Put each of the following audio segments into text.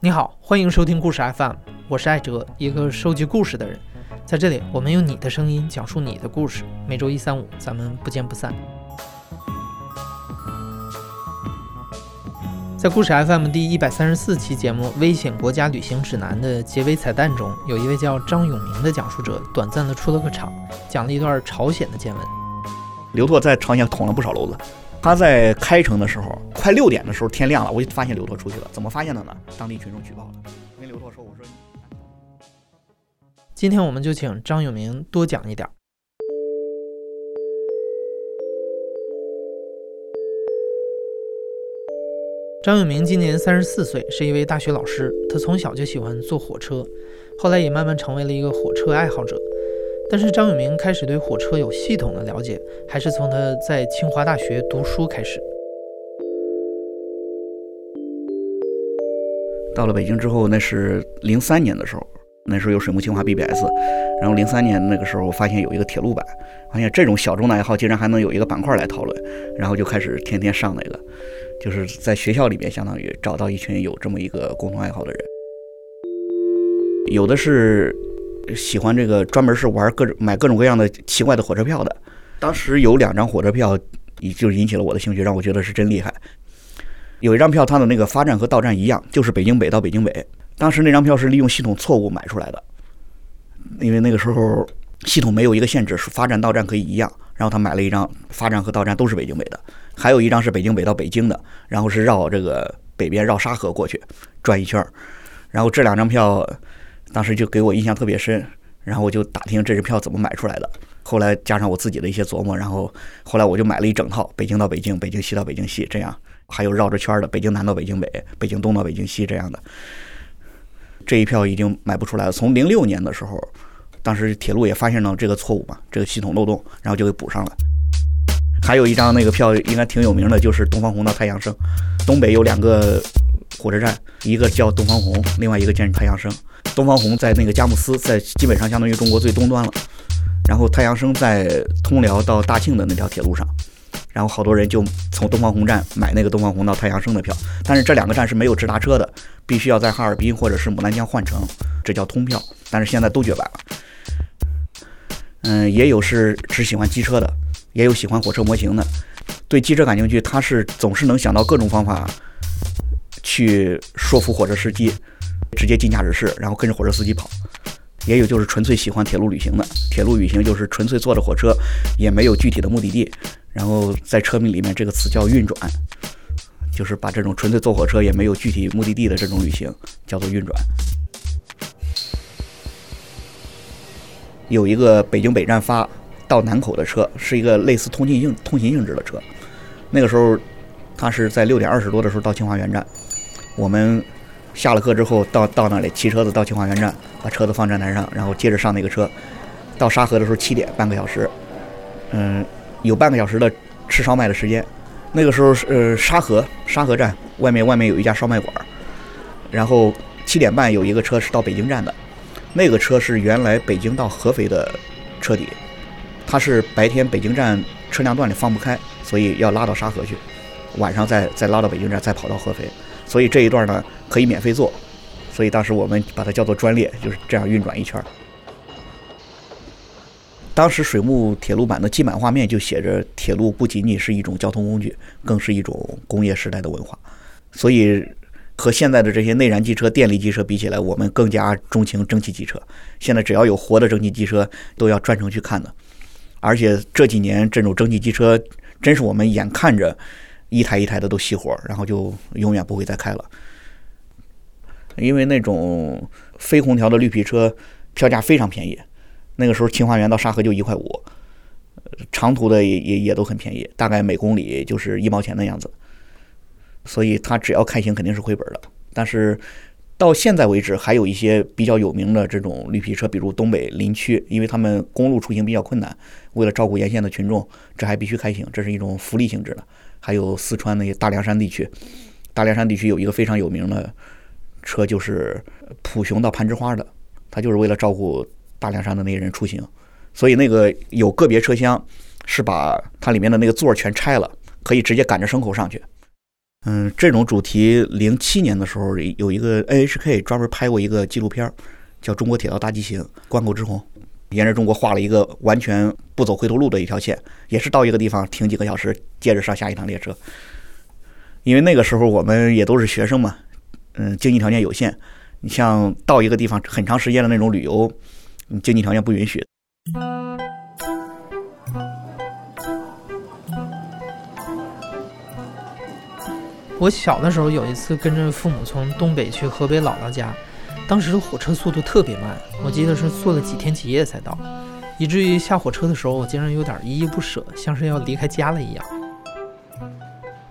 你好，欢迎收听故事 FM，我是艾哲，一个收集故事的人。在这里，我们用你的声音讲述你的故事。每周一、三、五，咱们不见不散。在故事 FM 第一百三十四期节目《危险国家旅行指南》的结尾彩蛋中，有一位叫张永明的讲述者短暂的出了个场，讲了一段朝鲜的见闻。刘拓在朝鲜捅了不少娄子。他在开城的时候，快六点的时候，天亮了，我就发现刘拓出去了。怎么发现的呢？当地群众举报了，跟刘拓说：“我说，今天我们就请张永明多讲一点。”张永明今年三十四岁，是一位大学老师。他从小就喜欢坐火车，后来也慢慢成为了一个火车爱好者。但是张永明开始对火车有系统的了解，还是从他在清华大学读书开始。到了北京之后，那是零三年的时候，那时候有水木清华 BBS，然后零三年那个时候，发现有一个铁路版，发现这种小众的爱好竟然还能有一个板块来讨论，然后就开始天天上那个，就是在学校里面相当于找到一群有这么一个共同爱好的人，有的是。喜欢这个专门是玩各种买各种各样的奇怪的火车票的，当时有两张火车票，就引起了我的兴趣，让我觉得是真厉害。有一张票，它的那个发站和到站一样，就是北京北到北京北。当时那张票是利用系统错误买出来的，因为那个时候系统没有一个限制，是发站到站可以一样。然后他买了一张发站和到站都是北京北的，还有一张是北京北到北京的，然后是绕这个北边绕沙河过去转一圈儿。然后这两张票。当时就给我印象特别深，然后我就打听这支票怎么买出来的。后来加上我自己的一些琢磨，然后后来我就买了一整套，北京到北京，北京西到北京西，这样还有绕着圈的，北京南到北京北，北京东到北京西这样的。这一票已经买不出来了。从零六年的时候，当时铁路也发现了这个错误嘛，这个系统漏洞，然后就给补上了。还有一张那个票应该挺有名的，就是东方红到太阳升，东北有两个火车站，一个叫东方红，另外一个叫太阳升。东方红在那个佳木斯，在基本上相当于中国最东端了。然后太阳升在通辽到大庆的那条铁路上，然后好多人就从东方红站买那个东方红到太阳升的票。但是这两个站是没有直达车的，必须要在哈尔滨或者是牡丹江换乘，这叫通票。但是现在都绝版了。嗯，也有是只喜欢机车的，也有喜欢火车模型的。对机车感兴趣，他是总是能想到各种方法去说服火车司机。直接进驾驶室，然后跟着火车司机跑。也有就是纯粹喜欢铁路旅行的，铁路旅行就是纯粹坐着火车，也没有具体的目的地。然后在车名里面这个词叫运转，就是把这种纯粹坐火车也没有具体目的地的这种旅行叫做运转。有一个北京北站发到南口的车，是一个类似通勤性通勤性质的车。那个时候，他是在六点二十多的时候到清华园站，我们。下了课之后，到到那里骑车子到清华园站，把车子放站台上，然后接着上那个车，到沙河的时候七点，半个小时，嗯，有半个小时的吃烧麦的时间。那个时候是呃沙河沙河站外面外面有一家烧麦馆，然后七点半有一个车是到北京站的，那个车是原来北京到合肥的车底，它是白天北京站车辆段里放不开，所以要拉到沙河去，晚上再再拉到北京站，再跑到合肥。所以这一段呢可以免费坐，所以当时我们把它叫做专列，就是这样运转一圈。当时水木铁路版的基板画面就写着：铁路不仅仅是一种交通工具，更是一种工业时代的文化。所以和现在的这些内燃机车、电力机车比起来，我们更加钟情蒸汽机车。现在只要有活的蒸汽机车，都要专程去看的。而且这几年这种蒸汽机车，真是我们眼看着。一台一台的都熄火，然后就永远不会再开了。因为那种非空调的绿皮车票价非常便宜，那个时候清华园到沙河就一块五，长途的也也也都很便宜，大概每公里就是一毛钱的样子。所以它只要开行肯定是亏本的。但是到现在为止，还有一些比较有名的这种绿皮车，比如东北林区，因为他们公路出行比较困难，为了照顾沿线的群众，这还必须开行，这是一种福利性质的。还有四川那些大凉山地区，大凉山地区有一个非常有名的车，就是普雄到攀枝花的，它就是为了照顾大凉山的那些人出行，所以那个有个别车厢是把它里面的那个座全拆了，可以直接赶着牲口上去。嗯，这种主题，零七年的时候有一个 NHK 专门拍过一个纪录片，叫《中国铁道大骑行：关口之红》，沿着中国画了一个完全不走回头路的一条线，也是到一个地方停几个小时，接着上下一趟列车。因为那个时候我们也都是学生嘛，嗯，经济条件有限，你像到一个地方很长时间的那种旅游，经济条件不允许。我小的时候有一次跟着父母从东北去河北姥姥家，当时的火车速度特别慢，我记得是坐了几天几夜才到，以至于下火车的时候我竟然有点依依不舍，像是要离开家了一样。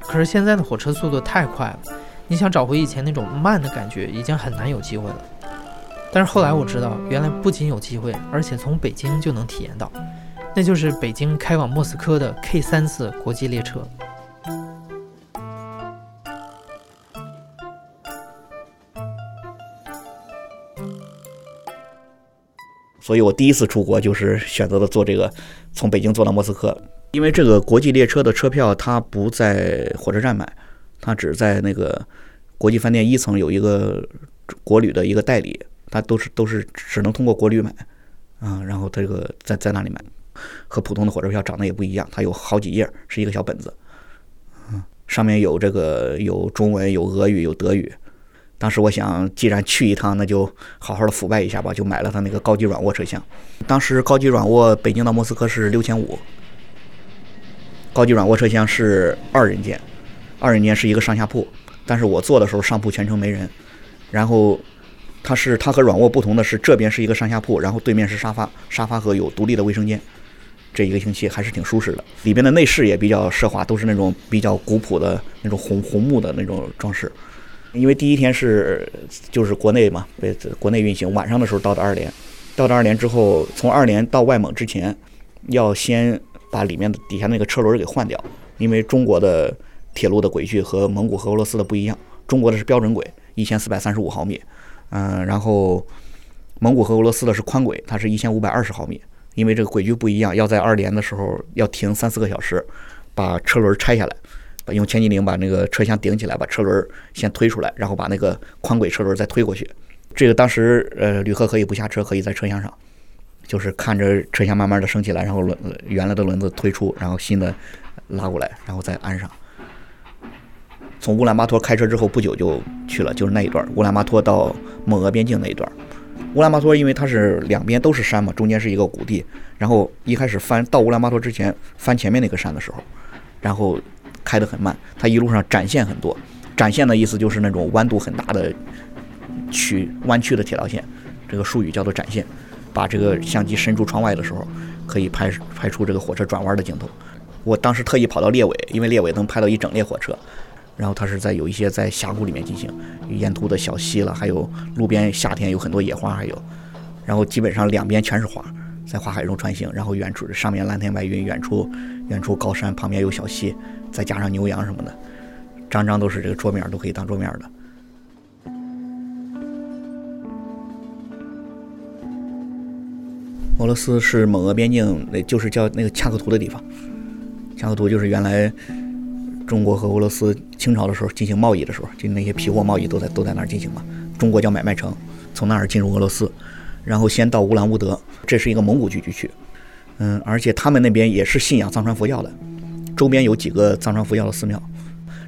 可是现在的火车速度太快了，你想找回以前那种慢的感觉已经很难有机会了。但是后来我知道，原来不仅有机会，而且从北京就能体验到，那就是北京开往莫斯科的 K 三次国际列车。所以我第一次出国就是选择了坐这个，从北京坐到莫斯科。因为这个国际列车的车票它不在火车站买，它只在那个国际饭店一层有一个国旅的一个代理，它都是都是只能通过国旅买啊。然后这个在在那里买，和普通的火车票长得也不一样，它有好几页，是一个小本子，嗯，上面有这个有中文、有俄语、有德语。当时我想，既然去一趟，那就好好的腐败一下吧，就买了他那个高级软卧车厢。当时高级软卧北京到莫斯科是六千五，高级软卧车厢是二人间，二人间是一个上下铺，但是我坐的时候上铺全程没人。然后它是它和软卧不同的是，这边是一个上下铺，然后对面是沙发，沙发和有独立的卫生间。这一个星期还是挺舒适的，里边的内饰也比较奢华，都是那种比较古朴的那种红红木的那种装饰。因为第一天是就是国内嘛，被国内运行，晚上的时候到的二连，到的二连之后，从二连到外蒙之前，要先把里面的底下那个车轮给换掉，因为中国的铁路的轨距和蒙古和俄罗斯的不一样，中国的是标准轨，一千四百三十五毫米，嗯，然后蒙古和俄罗斯的是宽轨，它是一千五百二十毫米，因为这个轨距不一样，要在二连的时候要停三四个小时，把车轮拆下来。用千斤顶把那个车厢顶起来，把车轮先推出来，然后把那个宽轨车轮再推过去。这个当时呃，旅客可以不下车，可以在车厢上，就是看着车厢慢慢的升起来，然后轮原来的轮子推出，然后新的拉过来，然后再安上。从乌兰巴托开车之后不久就去了，就是那一段乌兰巴托到蒙俄边境那一段。乌兰巴托因为它是两边都是山嘛，中间是一个谷地，然后一开始翻到乌兰巴托之前翻前面那个山的时候，然后。开得很慢，它一路上展现很多，展现的意思就是那种弯度很大的曲弯曲的铁道线，这个术语叫做展现。把这个相机伸出窗外的时候，可以拍拍出这个火车转弯的镜头。我当时特意跑到列尾，因为列尾能拍到一整列火车。然后它是在有一些在峡谷里面进行，沿途的小溪了，还有路边夏天有很多野花，还有，然后基本上两边全是花，在花海中穿行。然后远处上面蓝天白云，远处远处高山旁边有小溪。再加上牛羊什么的，张张都是这个桌面，都可以当桌面的。俄罗斯是蒙俄边境，那就是叫那个恰克图的地方。恰克图就是原来中国和俄罗斯清朝的时候进行贸易的时候，就那些皮货贸易都在都在那儿进行嘛。中国叫买卖城，从那儿进入俄罗斯，然后先到乌兰乌德，这是一个蒙古聚居区。嗯，而且他们那边也是信仰藏传佛教的。周边有几个藏传佛教的寺庙，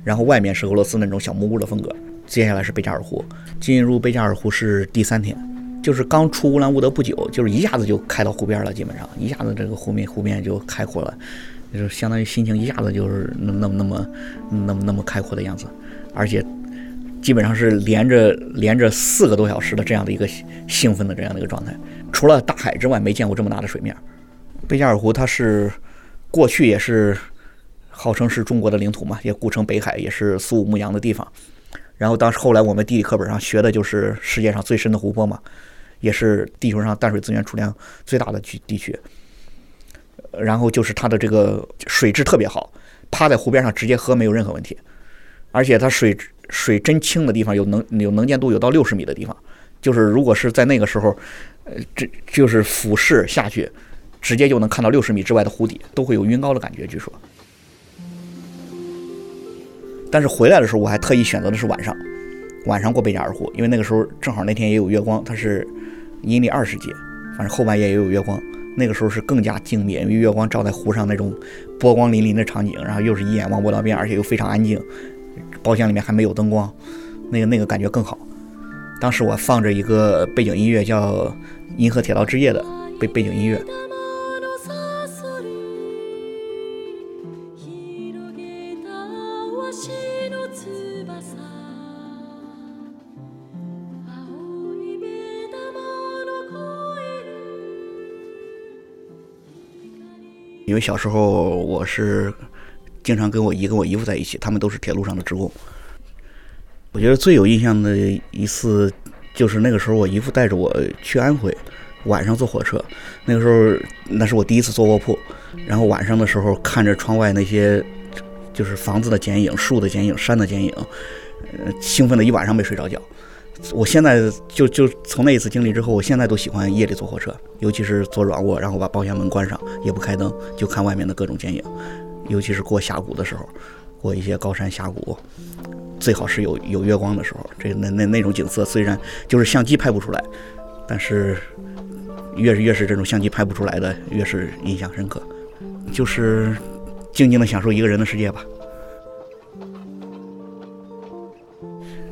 然后外面是俄罗斯那种小木屋的风格。接下来是贝加尔湖，进入贝加尔湖是第三天，就是刚出乌兰乌德不久，就是一下子就开到湖边了，基本上一下子这个湖面湖面就开阔了，就是相当于心情一下子就是那那么那么那么那么开阔的样子，而且基本上是连着连着四个多小时的这样的一个兴奋的这样的一个状态。除了大海之外，没见过这么大的水面。贝加尔湖它是过去也是。号称是中国的领土嘛，也古称北海，也是苏武牧羊的地方。然后当时后来我们地理课本上学的就是世界上最深的湖泊嘛，也是地球上淡水资源储量最大的区地区。然后就是它的这个水质特别好，趴在湖边上直接喝没有任何问题。而且它水水真清的地方有能有能见度有到六十米的地方，就是如果是在那个时候，呃，这就是俯视下去，直接就能看到六十米之外的湖底，都会有晕高的感觉，据说。但是回来的时候，我还特意选择的是晚上，晚上过贝加尔湖，因为那个时候正好那天也有月光，它是阴历二十节，反正后半夜也有月光，那个时候是更加静谧，因为月光照在湖上那种波光粼粼的场景，然后又是一眼望不到边，而且又非常安静，包厢里面还没有灯光，那个那个感觉更好。当时我放着一个背景音乐，叫《银河铁道之夜》的背背景音乐。因为小时候我是经常跟我姨跟我姨夫在一起，他们都是铁路上的职工。我觉得最有印象的一次就是那个时候，我姨夫带着我去安徽，晚上坐火车。那个时候那是我第一次坐卧铺，然后晚上的时候看着窗外那些就是房子的剪影、树的剪影、山的剪影，呃，兴奋的一晚上没睡着觉。我现在就就从那一次经历之后，我现在都喜欢夜里坐火车，尤其是坐软卧，然后把包厢门关上，也不开灯，就看外面的各种剪影。尤其是过峡谷的时候，过一些高山峡谷，最好是有有月光的时候。这那那那种景色，虽然就是相机拍不出来，但是越是越是这种相机拍不出来的，越是印象深刻。就是静静的享受一个人的世界吧。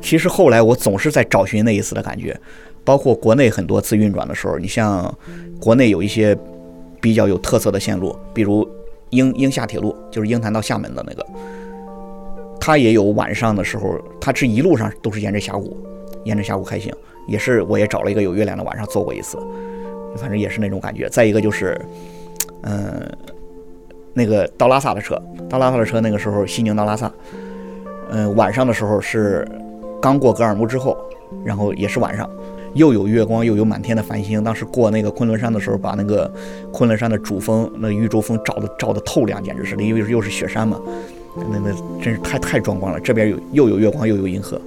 其实后来我总是在找寻那一次的感觉，包括国内很多次运转的时候，你像国内有一些比较有特色的线路，比如鹰鹰厦铁路，就是鹰潭到厦门的那个，它也有晚上的时候，它这一路上都是沿着峡谷，沿着峡谷开行，也是我也找了一个有月亮的晚上坐过一次，反正也是那种感觉。再一个就是，嗯，那个到拉萨的车，到拉萨的车那个时候西宁到拉萨，嗯，晚上的时候是。刚过格尔木之后，然后也是晚上，又有月光，又有满天的繁星。当时过那个昆仑山的时候，把那个昆仑山的主峰，那玉州峰照的照的透亮，简直是，因为又是雪山嘛，那那真是太太壮观了。这边有又有月光，又有银河。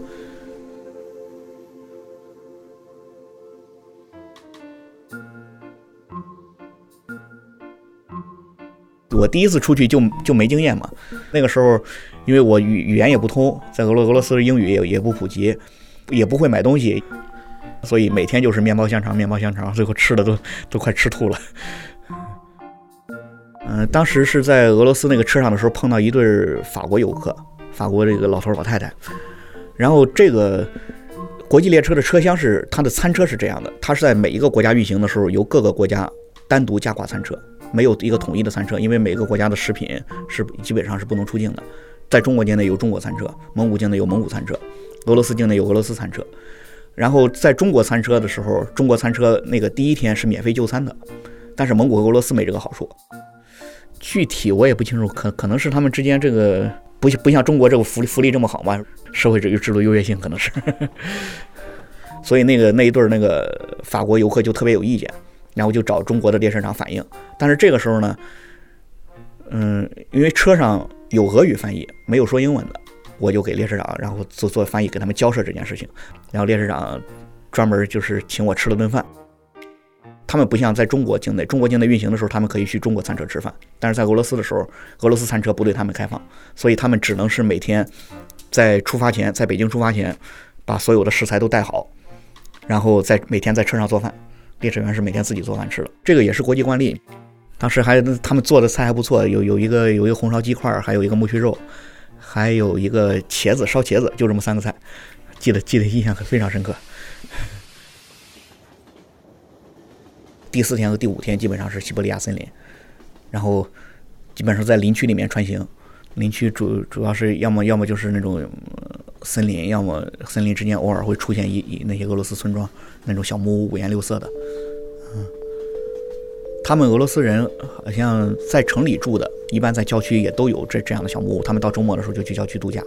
我第一次出去就就没经验嘛，那个时候。因为我语语言也不通，在俄罗俄罗斯的英语也也不普及，也不会买东西，所以每天就是面包香肠，面包香肠，最后吃的都 都快吃吐了。嗯，当时是在俄罗斯那个车上的时候碰到一对法国游客，法国这个老头老太太，然后这个国际列车的车厢是它的餐车是这样的，它是在每一个国家运行的时候由各个国家单独加挂餐车，没有一个统一的餐车，因为每个国家的食品是基本上是不能出境的。在中国境内有中国餐车，蒙古境内有蒙古餐车，俄罗斯境内有俄罗斯餐车。然后在中国餐车的时候，中国餐车那个第一天是免费就餐的，但是蒙古和俄罗斯没这个好处。具体我也不清楚，可可能是他们之间这个不不像中国这个福利福利这么好嘛，社会主义制度优越性可能是。所以那个那一对那个法国游客就特别有意见，然后就找中国的列车长反映。但是这个时候呢，嗯，因为车上。有俄语翻译，没有说英文的，我就给列车长，然后做做翻译，给他们交涉这件事情。然后列车长专门就是请我吃了顿饭。他们不像在中国境内，中国境内运行的时候，他们可以去中国餐车吃饭，但是在俄罗斯的时候，俄罗斯餐车不对他们开放，所以他们只能是每天在出发前，在北京出发前，把所有的食材都带好，然后在每天在车上做饭。列车员是每天自己做饭吃的，这个也是国际惯例。当时还他们做的菜还不错，有有一个有一个红烧鸡块，还有一个木须肉，还有一个茄子烧茄子，就这么三个菜，记得记得印象非常深刻。第四天和第五天基本上是西伯利亚森林，然后基本上在林区里面穿行，林区主主要是要么要么就是那种森林，要么森林之间偶尔会出现一一那些俄罗斯村庄，那种小木屋五颜六色的，他们俄罗斯人好像在城里住的，一般在郊区也都有这这样的小木屋。他们到周末的时候就去郊区度假，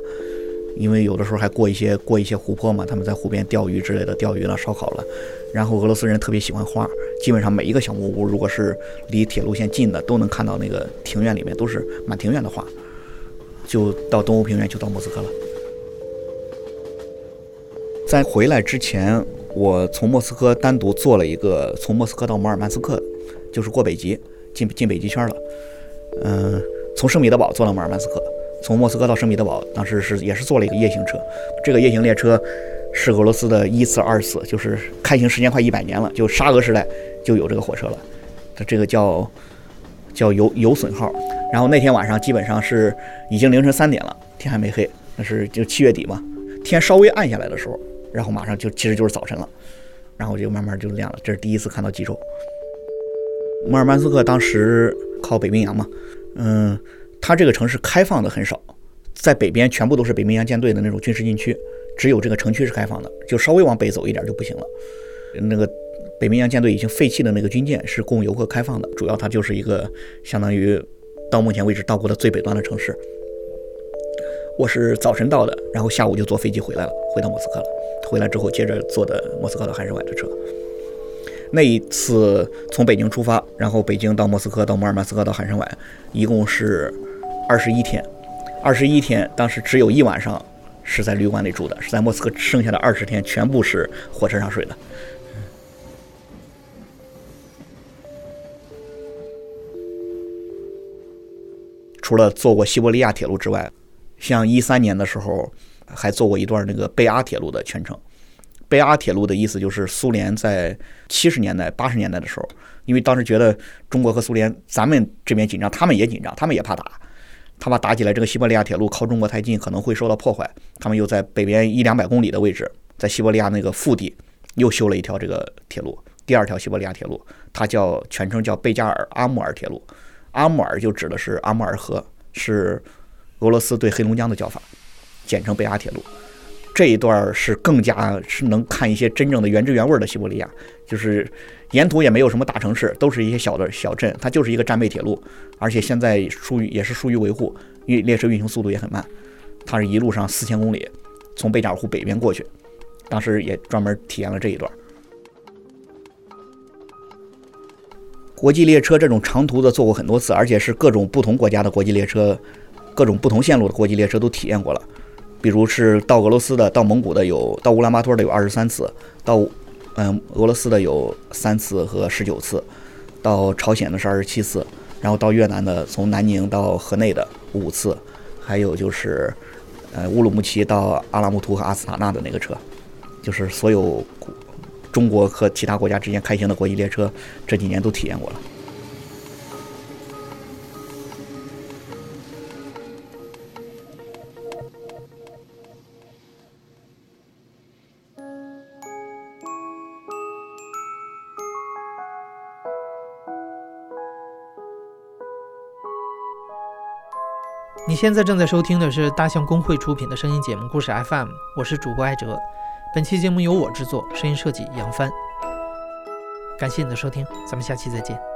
因为有的时候还过一些过一些湖泊嘛，他们在湖边钓鱼之类的，钓鱼了、烧烤了。然后俄罗斯人特别喜欢花，基本上每一个小木屋，如果是离铁路线近的，都能看到那个庭院里面都是满庭院的花。就到东欧平原，就到莫斯科了。在回来之前，我从莫斯科单独坐了一个从莫斯科到摩尔曼斯克。就是过北极，进进北极圈了。嗯，从圣彼得堡坐到马尔曼斯克，从莫斯科到圣彼得堡，当时是也是坐了一个夜行车。这个夜行列车是俄罗斯的一次、二次，就是开行时间快一百年了，就沙俄时代就有这个火车了。它这个叫叫有有损号。然后那天晚上基本上是已经凌晨三点了，天还没黑，那是就七月底嘛，天稍微暗下来的时候，然后马上就其实就是早晨了，然后就慢慢就亮了。这是第一次看到极昼。摩尔曼斯克当时靠北冰洋嘛，嗯，它这个城市开放的很少，在北边全部都是北冰洋舰队的那种军事禁区，只有这个城区是开放的，就稍微往北走一点就不行了。那个北冰洋舰队已经废弃的那个军舰是供游客开放的，主要它就是一个相当于到目前为止到过的最北端的城市。我是早晨到的，然后下午就坐飞机回来了，回到莫斯科了。回来之后接着坐的莫斯科到海参崴的车。那一次从北京出发，然后北京到莫斯科，到摩尔曼斯克，到海参崴，一共是二十一天。二十一天，当时只有一晚上是在旅馆里住的，是在莫斯科剩下的二十天全部是火车上睡的。除了坐过西伯利亚铁路之外，像一三年的时候还坐过一段那个贝阿铁路的全程。贝阿铁路的意思就是苏联在七十年代、八十年代的时候，因为当时觉得中国和苏联咱们这边紧张，他们也紧张，他们也怕打，他怕打起来这个西伯利亚铁路靠中国太近，可能会受到破坏。他们又在北边一两百公里的位置，在西伯利亚那个腹地又修了一条这个铁路，第二条西伯利亚铁路，它叫全称叫贝加尔阿穆尔铁路。阿穆尔就指的是阿穆尔河，是俄罗斯对黑龙江的叫法，简称贝阿铁路。这一段是更加是能看一些真正的原汁原味的西伯利亚，就是沿途也没有什么大城市，都是一些小的小镇，它就是一个战备铁路，而且现在疏于也是疏于维护，运列车运行速度也很慢，它是一路上四千公里，从贝加尔湖北边过去，当时也专门体验了这一段。国际列车这种长途的坐过很多次，而且是各种不同国家的国际列车，各种不同线路的国际列车都体验过了。比如是到俄罗斯的、到蒙古的有，到乌兰巴托的有二十三次，到嗯俄罗斯的有三次和十九次，到朝鲜的是二十七次，然后到越南的从南宁到河内的五次，还有就是呃乌鲁木齐到阿拉木图和阿斯塔纳的那个车，就是所有中国和其他国家之间开行的国际列车，这几年都体验过了。现在正在收听的是大象公会出品的声音节目《故事 FM》，我是主播艾哲。本期节目由我制作，声音设计杨帆。感谢你的收听，咱们下期再见。